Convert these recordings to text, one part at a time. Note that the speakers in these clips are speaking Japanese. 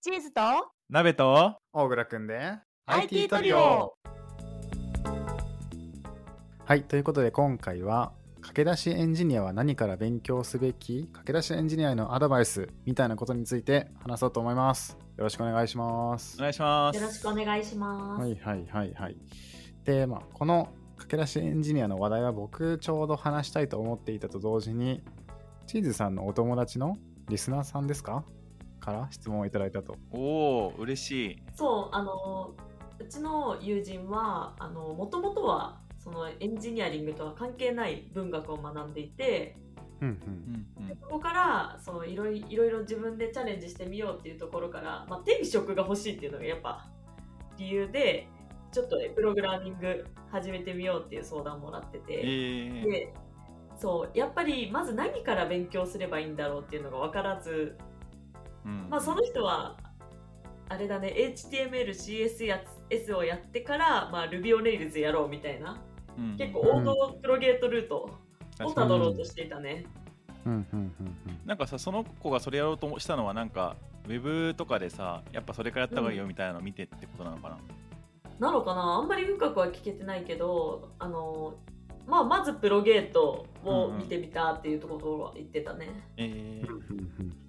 チーズと？鍋と？大倉くんで。IT トリオ。はいということで今回は駆け出しエンジニアは何から勉強すべき？駆け出しエンジニアへのアドバイスみたいなことについて話そうと思います。よろしくお願いします。お願いしまよろしす。くお願いします。はいはいはいはい。でまあこの駆け出しエンジニアの話題は僕ちょうど話したいと思っていたと同時にチーズさんのお友達のリスナーさんですか？から質問をいただいたとおお、嬉しい。そうあのうちの友人はあのもともとはそのエンジニアリングとは関係ない文学を学んでいてうんうんうん。そこからそのいろいいろいろ自分でチャレンジしてみようっていうところから、まあ、手に職が欲しいっていうのがやっぱ理由でちょっとプログラミング始めてみようっていう相談もらってて。えー、でそうやっぱりまず何から勉強すればいいんだろうっていうのが分からず、うんまあ、その人はあれだね HTML、CSS をやってから、まあ、Ruby on Rails やろうみたいな。うん。結構王道プロゲートルートをたどろうとしていたね。うん。うん。うん。うん。なんかさ、その子がそれやろうとしたのは、なんか、ウェブとかでさ、やっぱそれからやった方がいいよみたいなのを見てってことなのかな？なのかな？あんまり深くは聞けてないけどあの、まあ、まずプロゲートを見てみたっていうところは言ってたね。えー、うん。うん。うん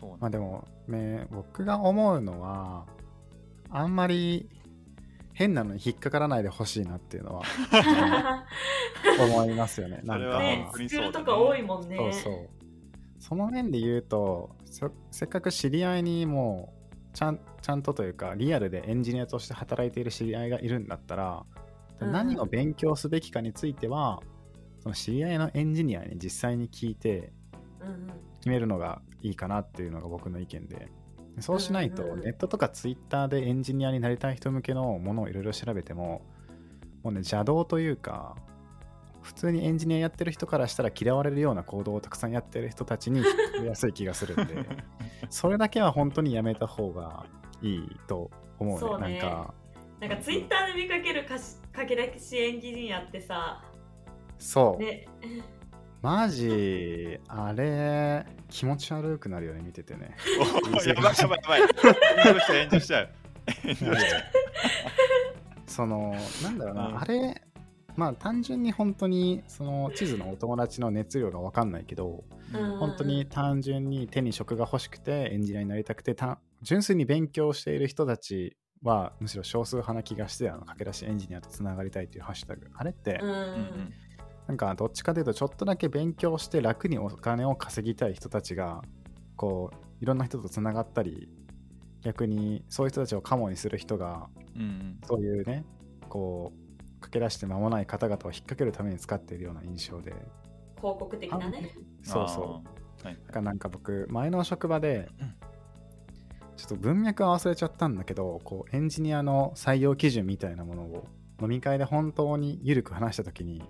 そうまあでもね僕が思うのはあんまり変なのに引っかからないでほしいなっていうのは 思いますよね。なんか、それはね本当にスクールとか多いもんね。そうそう。その面で言うとそせっかく知り合いにもうちゃんちゃんとというかリアルでエンジニアとして働いている知り合いがいるんだったら、うん。何を勉強すべきかについてはその知り合いのエンジニアに実際に聞いて決めるのがいいかなっていうのが僕の意見で。そうしないとネットとかツイッターでエンジニアになりたい人向けのものをいろいろ調べてももうね邪道というか普通にエンジニアやってる人からしたら嫌われるような行動をたくさんやってる人たちに聞こえやすい気がするんで それだけは本当にやめた方がいいと思う。ねそうね。なんかなんかツイッターで見かけるかし駆け出しエンジニアってさ、そう、ね、マジあれ気持ち悪くなるよね見ててねおやばいやばいやばい。炎上しちゃう、炎上しちゃう。炎上しちゃう。そのなんだろうな、うんあれまあ単純に本当にその地図のお友達の熱量が分かんないけどうん本当に単純に手に職が欲しくてエンジニアになりたくてた純粋に勉強している人たちはむしろ少数派な気がしてあの駆け出しエンジニアとつながりたいというハッシュタグあれって、うんなんかどっちかというとちょっとだけ勉強して楽にお金を稼ぎたい人たちがこういろんな人とつながったり逆にそういう人たちをカモにする人がうんうん。そういうねこう駆け出して間もない方々を引っ掛けるために使っているような印象で。広告的なね。そうそう。はい。だからなんか僕前の職場でうん。ちょっと文脈は忘れちゃったんだけどこうエンジニアの採用基準みたいなものを飲み会で本当に緩く話した時に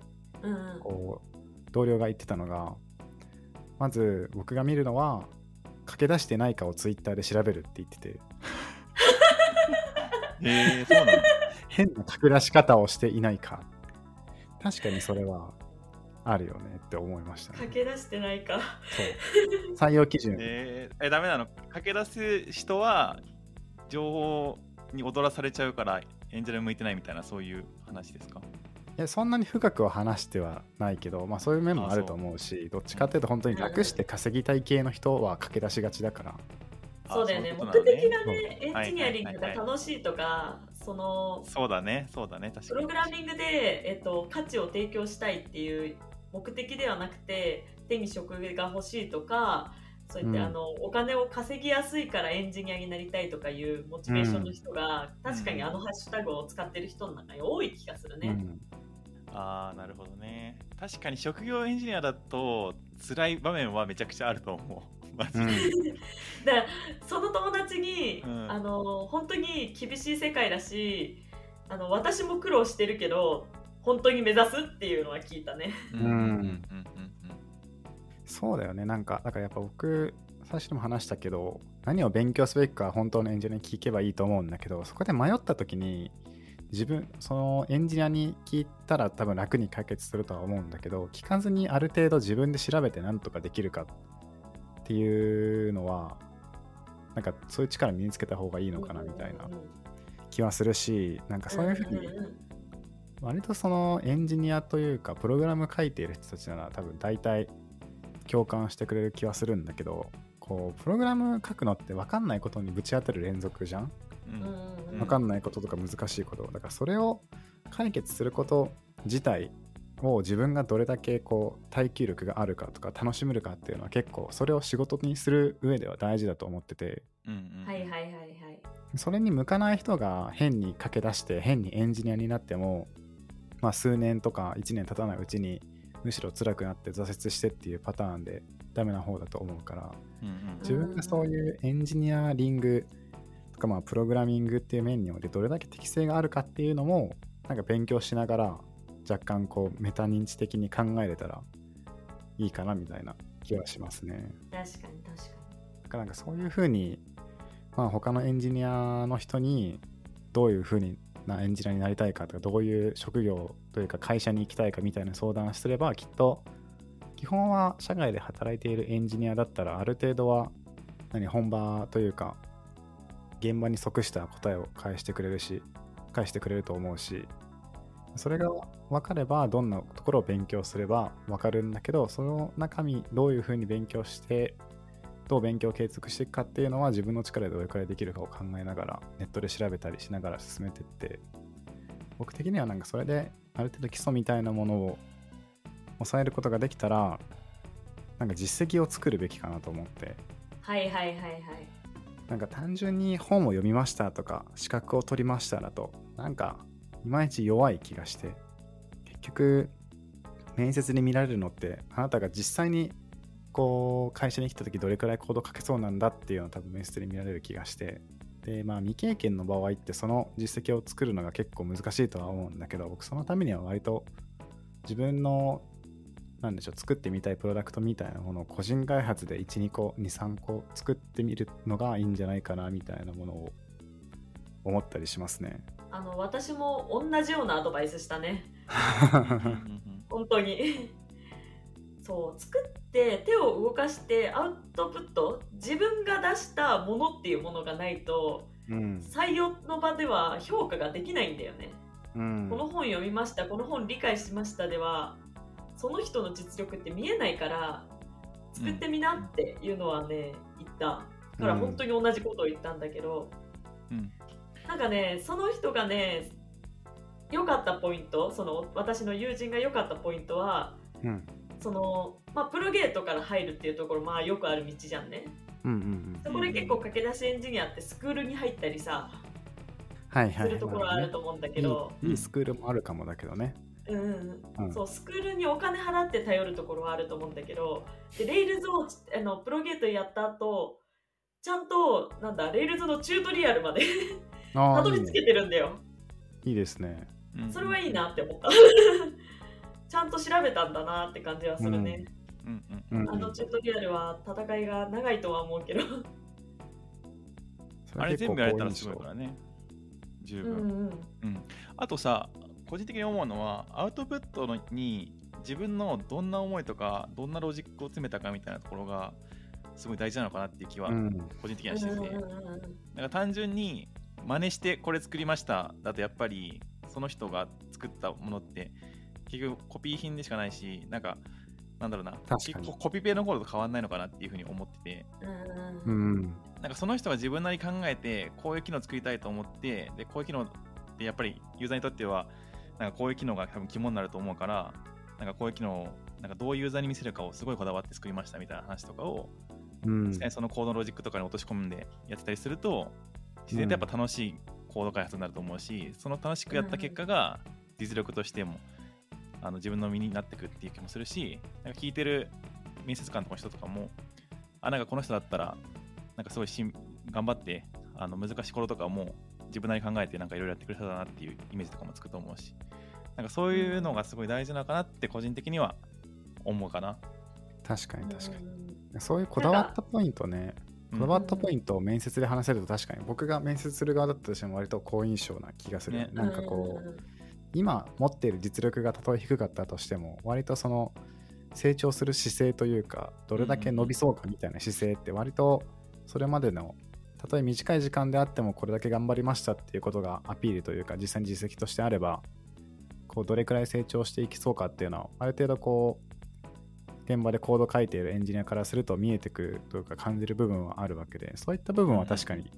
こう同僚が言ってたのがまず僕が見るのは駆け出してないかをツイッターで調べるって言ってて。へえ、そうなんだ。変な隠らし方をしていないか。確かにそれはあるよねって思いましたね。駆け出してないか。そう。採用基準、えー、え、ダメなの？駆け出す人は情報に踊らされちゃうからエンジェル向いてないみたいなそういう話ですか？いやそんなに深くは話してはないけど、まあ、そういう面もあると思うしどっちかっていうと本当に楽して稼ぎたい系の人は駆け出しがちだから。そうだよね。あ目的がね、エはいンジニアリングが楽しいとか、そのそうだね、そうだね、確かに。プログラミングで、えっと、価値を提供したいっていう目的ではなくて手に職が欲しいとかそういって、うんあのお金を稼ぎやすいからエンジニアになりたいとかいうモチベーションの人が、確かにあのハッシュタグを使ってる人の中に多い気がするね。うんああ、なるほどね。確かに職業エンジニアだと辛い場面はめちゃくちゃあると思う。マジで。うんだからその友達に、うんあの本当に厳しい世界だしあの私も苦労してるけど本当に目指すっていうのは聞いたね。うんうんうんうんそうだよね。なんかだからやっぱ僕最初にも話したけど何を勉強すべきか本当のエンジニアに聞けばいいと思うんだけどそこで迷った時に自分そのエンジニアに聞いたら多分楽に解決するとは思うんだけど聞かずにある程度自分で調べてなんとかできるかっていうのはなんかそういう力身につけた方がいいのかなみたいな気はするしなんかそういうふうに割とそのエンジニアというかプログラム書いている人たちなら多分大体共感してくれる気はするんだけどこうプログラム書くのって分かんないことにぶち当たる連続じゃん？うん。分かんないこととか難しいこと。だからそれを解決すること自体を自分がどれだけこう耐久力があるかとか楽しめるかっていうのは結構それを仕事にする上では大事だと思ってて。はいはいはいはい。それに向かない人が変に駆け出して変にエンジニアになっても、まあ、数年とか1年経たないうちにむしろ辛くなって挫折してっていうパターンでダメな方だと思うからうんうん自分がそういうエンジニアリングとかまあプログラミングっていう面においてどれだけ適性があるかっていうのもなんか勉強しながら若干こうメタ認知的に考えれたらいいかなみたいな気はしますね。確かに確かだからなんかそういうふうに、まあ、他のエンジニアの人にどういうふうになエンジニアになりたいかとかどういう職業というか会社に行きたいかみたいな相談すればきっと基本は社外で働いているエンジニアだったらある程度は何本場というか現場に即した答えを返してくれるし返してくれると思うしそれが分かればどんなところを勉強すれば分かるんだけどその中身どういうふうに勉強してどう勉強を継続していくかっていうのは自分の力でどれくらいできるかを考えながらネットで調べたりしながら進めてって僕的にはなんかそれである程度基礎みたいなものを抑えることができたらなんか実績を作るべきかなと思って。にはいはいはいはい。なんか単純に本を読みましたとか資格を取りましただとなんかいまいち弱い気がして結局面接に見られるのってあなたが実際にこう会社に来た時どれくらいコード書けそうなんだっていうのを多分面接で見られる気がして。でまあ未経験の場合ってその実績を作るのが結構難しいとは思うんだけど僕そのためには割と自分のなんでしょう作ってみたいプロダクトみたいなものを個人開発で12個23個作ってみるのがいいんじゃないかなみたいなものを思ったりしますね。あの私も同じようなアドバイスしたね。本当に。そう作って手を動かしてアウトプット自分が出したものっていうものがないとうん。採用の場では評価ができないんだよね、うん。この本読みましたこの本理解しましたではその人の実力って見えないから作ってみなっていうのはね言った。だから本当に同じことを言ったんだけど、うん。なんかねその人がね良かったポイントその私の友人が良かったポイントはうん。その、まあ、プロゲートから入るっていうところまあよくある道じゃんね。うんうんうん。そこで結構駆け出しエンジニアってスクールに入ったりさはいはいするところあると思うんだけど、いいいいスクールもあるかもだけどね。うんうん。うん。そうスクールにお金払って頼るところはあると思うんだけどでレイルズをあのプロゲートやった後ちゃんとなんだレイルズのチュートリアルまで たどり着けてるんだよ。いいですね。うん。それはいいなって思った。ちゃんと調べたんだなって感じはするね、うんうんうんあのチュートリアルは戦いが長いとは思うけど。そ あれ全部やれたらすごいからね。十うん分、うん。うん、あとさ個人的に思うのはアウトプットのに自分のどんな思いとかどんなロジックを詰めたかみたいなところがすごい大事なのかなっていう気はうん。個人的にはしてて、うんうんうんうん。なんか単純に真似してこれ作りました。だとやっぱりその人が作ったものって結局コピー品でしかないしなんかなんだろうな確かに。ココピペの頃と変わんないのかなっていうふうに思ってて。ううん。うん。んなんかその人が自分なりに考えてこういう機能作りたいと思ってでこういう機能ってやっぱりユーザーにとってはなんかこういう機能が多分肝になると思うからなんかこういう機能をなんかどうユーザーに見せるかをすごいこだわって作りましたみたいな話とかをうん。実際にそのコードロジックとかに落とし込んでやってたりすると自然とやっぱ楽しいコード開発になると思うし、その楽しくやった結果が実力としてもあの自分の身になってくっていう気もするしなんか聞いてる面接官とかの人とかもあなんかこの人だったらなんかすごいしん頑張ってあの難しい頃とかも自分なりに考えてなんかいろいろやってくれただなっていうイメージとかもつくと思うしなんかそういうのがすごい大事なのかなって個人的には思うかな。確かに確かに。そういうこだわったポイントね、うん。こだわったポイントを面接で話せると確かに僕が面接する側だったとしても割と好印象な気がする、ね。なんかこう、うん今持っている実力がたとえ低かったとしても割とその成長する姿勢というかどれだけ伸びそうかみたいな姿勢って割とそれまでのたとえ短い時間であってもこれだけ頑張りましたっていうことがアピールというか実際に実績としてあればこうどれくらい成長していきそうかっていうのはある程度こう現場でコード書いているエンジニアからすると見えてくるというか感じる部分はあるわけでそういった部分は確かに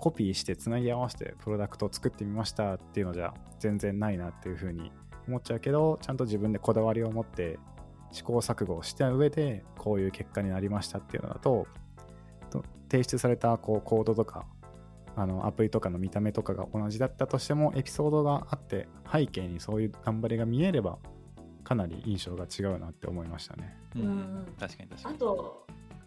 コピーしてつなぎ合わせてプロダクトを作ってみましたっていうのじゃ全然ないなっていうふうに思っちゃうけどちゃんと自分でこだわりを持って試行錯誤をした上でこういう結果になりましたっていうのだとと提出されたこうコードとかあのアプリとかの見た目とかが同じだったとしてもエピソードがあって背景にそういう頑張りが見えればかなり印象が違うなって思いましたね。うんうん確かに確かに。あと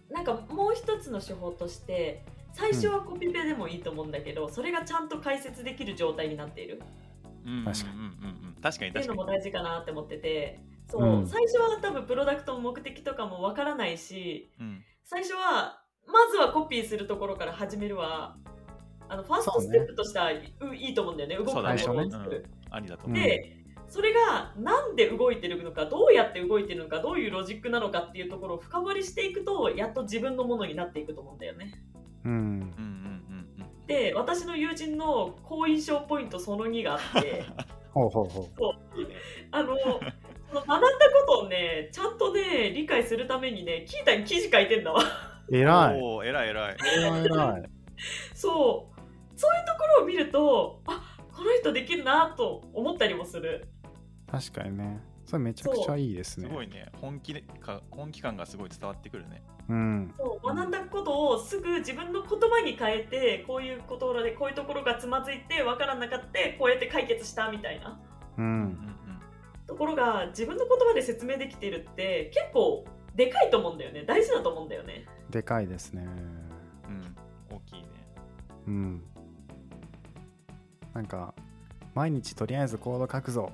なんかもう一つの手法として最初はコピペでもいいと思うんだけど、それがちゃんと解説できる状態になっている。うん確かにうんうんうん。確かに。っていう確かに。のも大事かなって思ってて。そう、うん。最初は多分プロダクトの目的とかもわからないしうん。最初はまずはコピーするところから始めるはあのファーストステップとしては、ういいと思うんだよね。動くものを作る。ありだとうん思う。でそれがなんで動いてるのかどうやって動いてるのかどういうロジックなのかっていうところを深掘りしていくとやっと自分のものになっていくと思うんだよね。うんうんうんうんうん。で私の友人の好印象ポイントその2があって ほうほうほう。いいねあの学んだことをねちゃんとね理解するためにねキータに記事書いてんだわ偉い。おー偉い偉い。偉い偉い。そうそういうところを見るとあこの人できるなと思ったりもする確かにね。それめちゃくちゃいいですね。すごいね。本気でか本気感がすごい伝わってくるね。うん。そう学んだことをすぐ自分の言葉に変えてこういうところでこういうところがつまずいて分からなかったこうやって解決したみたいなう。うんんところが自分の言葉で説明できているって結構でかいと思うんだよね大事だと思うんだよねでかいですね。うんうん。大きいね。うん。なんか、毎日とりあえずコード書くぞ。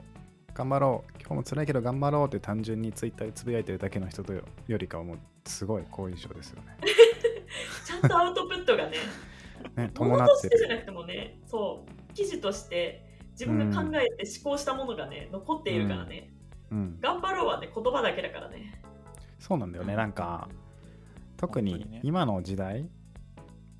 頑張ろう。今日も辛いけど頑張ろうって単純にツイッターでつぶやいてるだけの人とよよりかはもうすごい好印象ですよね。ちゃんとアウトプットがね ね、伴ってる。としてじゃなくてもねそう記事として自分が考えて思考したものがね残っているからね、うん。頑張ろうはね言葉だけだからねそうなんだよね。なんか、特に今の時代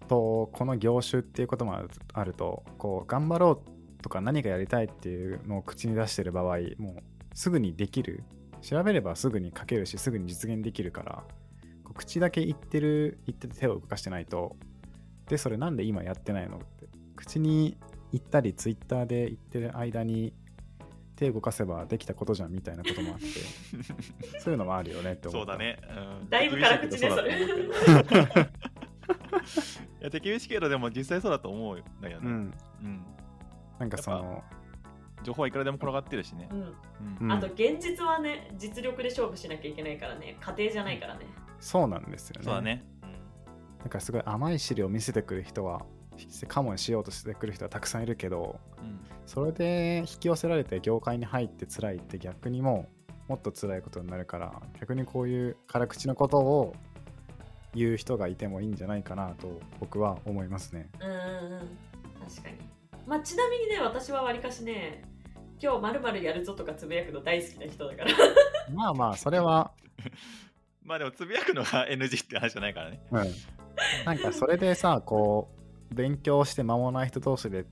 とこの業種っていうこともあるあるとこう頑張ろうとか何かやりたいっていうのを口に出してる場合もうすぐにできる。調べればすぐに書けるしすぐに実現できるから口だけ言ってる言ってて手を動かしてないとでそれなんで今やってないのって口に言ったりツイッターで言ってる間に手動かせばできたことじゃんみたいなこともあって そういうのもあるよねって思そうだね。うん。だいぶ辛口ね手厳しいけどそうだと思う。け どいや手厳しいけどでも実際そうだと思うんだよね。うん。うんなんかその情報はいくらでも転がってるしね。う。ん。あと現実はね実力で勝負しなきゃいけないからね。家庭じゃないからね。そうなんですよね。そうだね。なんかすごい甘い汁を見せてくる人はカモにしようとしてくる人はたくさんいるけどうん。それで引き寄せられて業界に入って辛いって逆にもうもっと辛いことになるから逆にこういう辛口のことを言う人がいてもいいんじゃないかなと僕は思いますね。うんうんうん。確かにまあちなみにね私はわりかしね今日まるまるやるぞとかつぶやくの大好きな人だから。まあまあそれは、まあでもつぶやくのが NG って話じゃないからね。うん、なんかそれでさこう勉強して間もない人同士で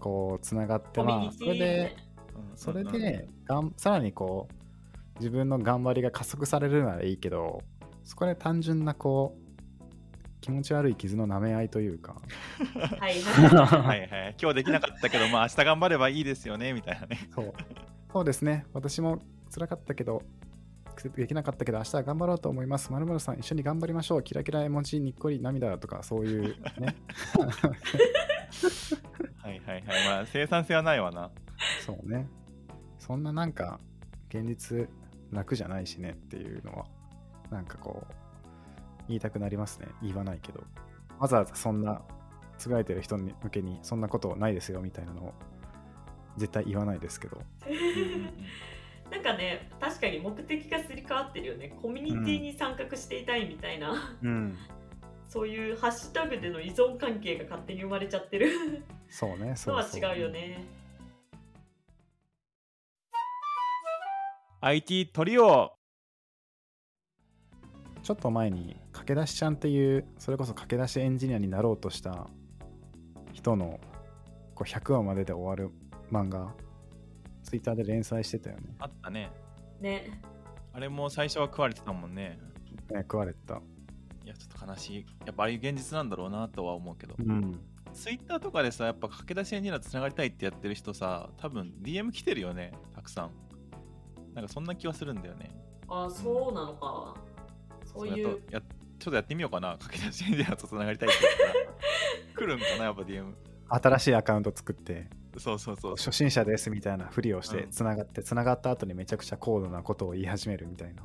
こうつながってまあそれでうんそれでがんさらにこう自分の頑張りが加速されるならいいけどそこで単純なこう気持ち悪い傷の舐め合いというかはいはいはいはい。今日できなかったけど、まあ明日頑張ればいいですよね、みたいなね。そうそうですね私も辛かったけどできなかったけど明日は頑張ろうと思います。まるまるさん一緒に頑張りましょう。キラキラ絵文字にっこり涙とかそういうね。はいはいはい。まあ生産性はないわな。そうね。そんななんか現実楽じゃないしねっていうのはなんかこう言いたくなりますね。言わないけど。わざわざそんなつぶやいてる人に向けにそんなことないですよみたいなのを絶対言わないですけど。うんうんなんかね確かに目的がすり替わってるよねコミュニティに参画していたいみたいな、うん。そういうハッシュタグでの依存関係が勝手に生まれちゃってるそうね。のはそうそう違うよね IT トリオちょっと前に駆け出しちゃんっていうそれこそ駆け出しエンジニアになろうとした人のこう100話までで終わる漫画、ツイッターで連載してたよね。あったね。ね。あれも最初は食われてたもんね。ね食われてた。いや、ちょっと悲しい。やっぱああいう現実なんだろうなとは思うけど。うん。ツイッターとかでさ、やっぱ駆け出しエンジニアとつながりたいってやってる人さ、多分 DM 来てるよね、たくさん。なんかそんな気はするんだよね。あ、そうなのか。そういう。やちょっとやってみようかな、駆け出しエンジニアとつながりたいって言ったら。来るんかな、やっぱ DM。新しいアカウント作って、そうそうそう。初心者ですみたいなふりをしてうんつながって、つながった後にめちゃくちゃ高度なことを言い始めるみたいな。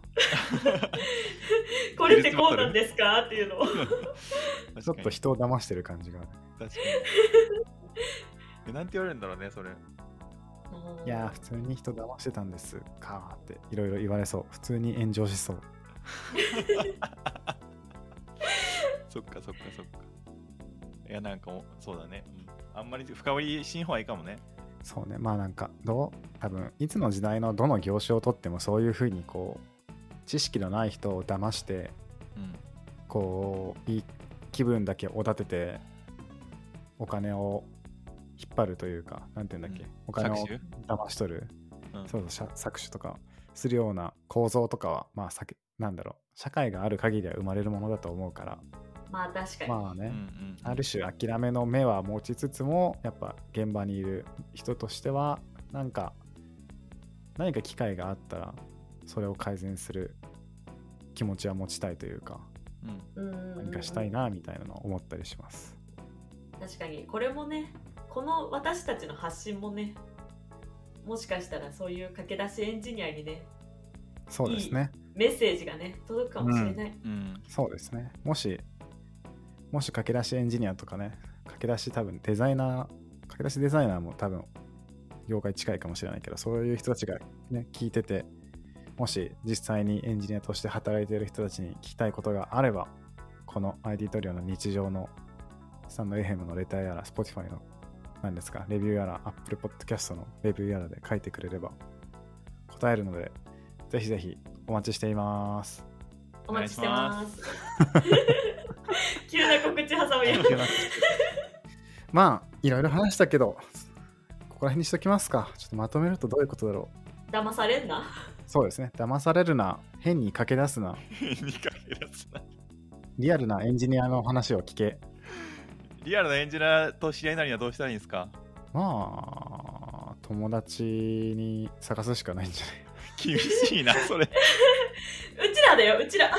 これってこうなんですか？っていうのを。ちょっと人を騙してる感じが。確かに。えなんて言われるんだろうね、それ。いやー、普通に人騙してたんですかーっていろいろ言われそう。普通に炎上しそう。そっかそっかそっか。いや、なんかそうだね。うん。あんまり深掘りしん方がいいかもね。そうね、まあなんか、どう？多分、いつの時代のどの業種をとってもそういうふうにこう、知識のない人を騙して、うん。こう、いい気分だけおだてて、お金を引っ張るというか、なんて言うんだっけ、うん。お金を騙し取る、うん。そうそう搾取とかするような構造とかは、まあ、さけなんだろう、社会がある限りは生まれるものだと思うから、まあ確かに。まあね、うんうんある種諦めの目は持ちつつもやっぱ現場にいる人としてはなんか何か機会があったらそれを改善する気持ちは持ちたいというかうん何かしたいなみたいなのを思ったりします。確かにこれもねこの私たちの発信もねもしかしたらそういう駆け出しエンジニアにねそうですね。メッセージがね届くかもしれない、うんそうですね。もしもし駆け出しエンジニアとかね駆け出し多分デザイナー駆け出しデザイナーも多分業界近いかもしれないけどそういう人たちがね聞いててもし実際にエンジニアとして働いている人たちに聞きたいことがあればこの ID トリオの日常のスタンド FM のレターやら Spotify の何ですか？レビューやら Apple Podcast のレビューやらで書いてくれれば答えるのでぜひぜひお待ちしています。お待ちしてます。急な告知挟むよ。まあいろいろ話したけどここら辺にしときますか。ちょっとまとめるとどういうことだろう。騙されんな。そうですね。騙されるな。変に駆け出すな。変にかけ出すな。リアルなエンジニアの話を聞けリアルなエンジニアと知り合いになるにはどうしたらいいんですか？まあ友達に探すしかないんじゃない？厳しいな、それ。うちらだようちら。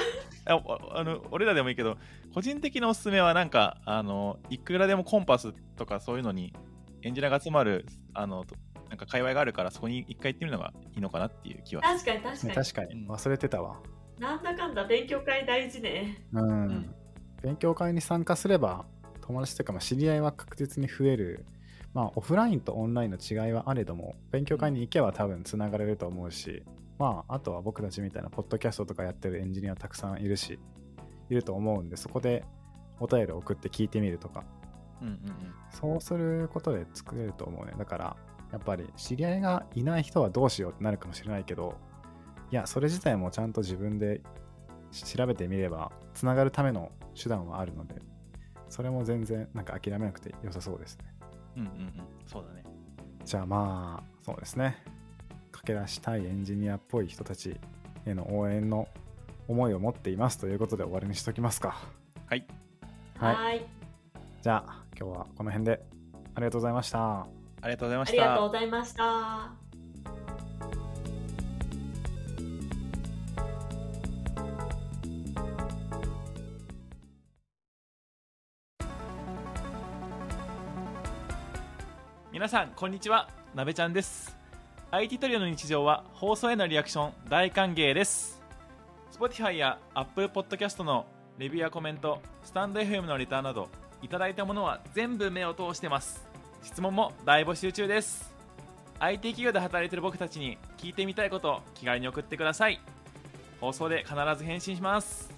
あおあの俺らでもいいけど、個人的なおすすめは、なんか、あの、いくらでもコンパスとかそういうのに、エンジニアが集まる、あの、となんか界隈があるから、そこに一回行ってみるのがいいのかなっていう気は。確かに確かに。ね確かに。うん。忘れてたわ。なんだかんだ勉強会大事ね。うん、ん。勉強会に参加すれば友達とかまあ知り合いは確実に増えるまあオフラインとオンラインの違いはあれども勉強会に行けば多分つながれると思うしまああとは僕たちみたいなポッドキャストとかやってるエンジニアたくさんいるしいると思うんでそこでお便り送って聞いてみるとか。うんうんうん。そうすることで作れると思うね。だからやっぱり知り合いがいない人はどうしようってなるかもしれないけどいやそれ自体もちゃんと自分で調べてみればつながるための手段はあるのでそれも全然なんか諦めなくて良さそうですねうんうんうん。そうだね。じゃあまあそうですね駆け出したいエンジニアっぽい人たちへの応援の思いを持っていますということで終わりにしときますかはい。はいはーいじゃあ今日はこの辺でありがとうございましたありがとうございましありがとうた。ございました皆さん、こんにちは。なべちゃんです。IT トリオの日常は放送へのリアクション大歓迎です。Spotify や Apple Podcast のレビューやコメント、スタンド FM のレターなど、いただいたものは全部目を通してます。質問も大募集中です。IT 企業で働いている僕たちに聞いてみたいことを気軽に送ってください。放送で必ず返信します。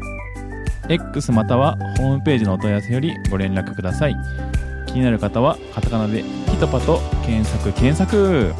X またはホームページのお問い合わせよりご連絡ください。気になる方はカタカナでピトパと検索検索。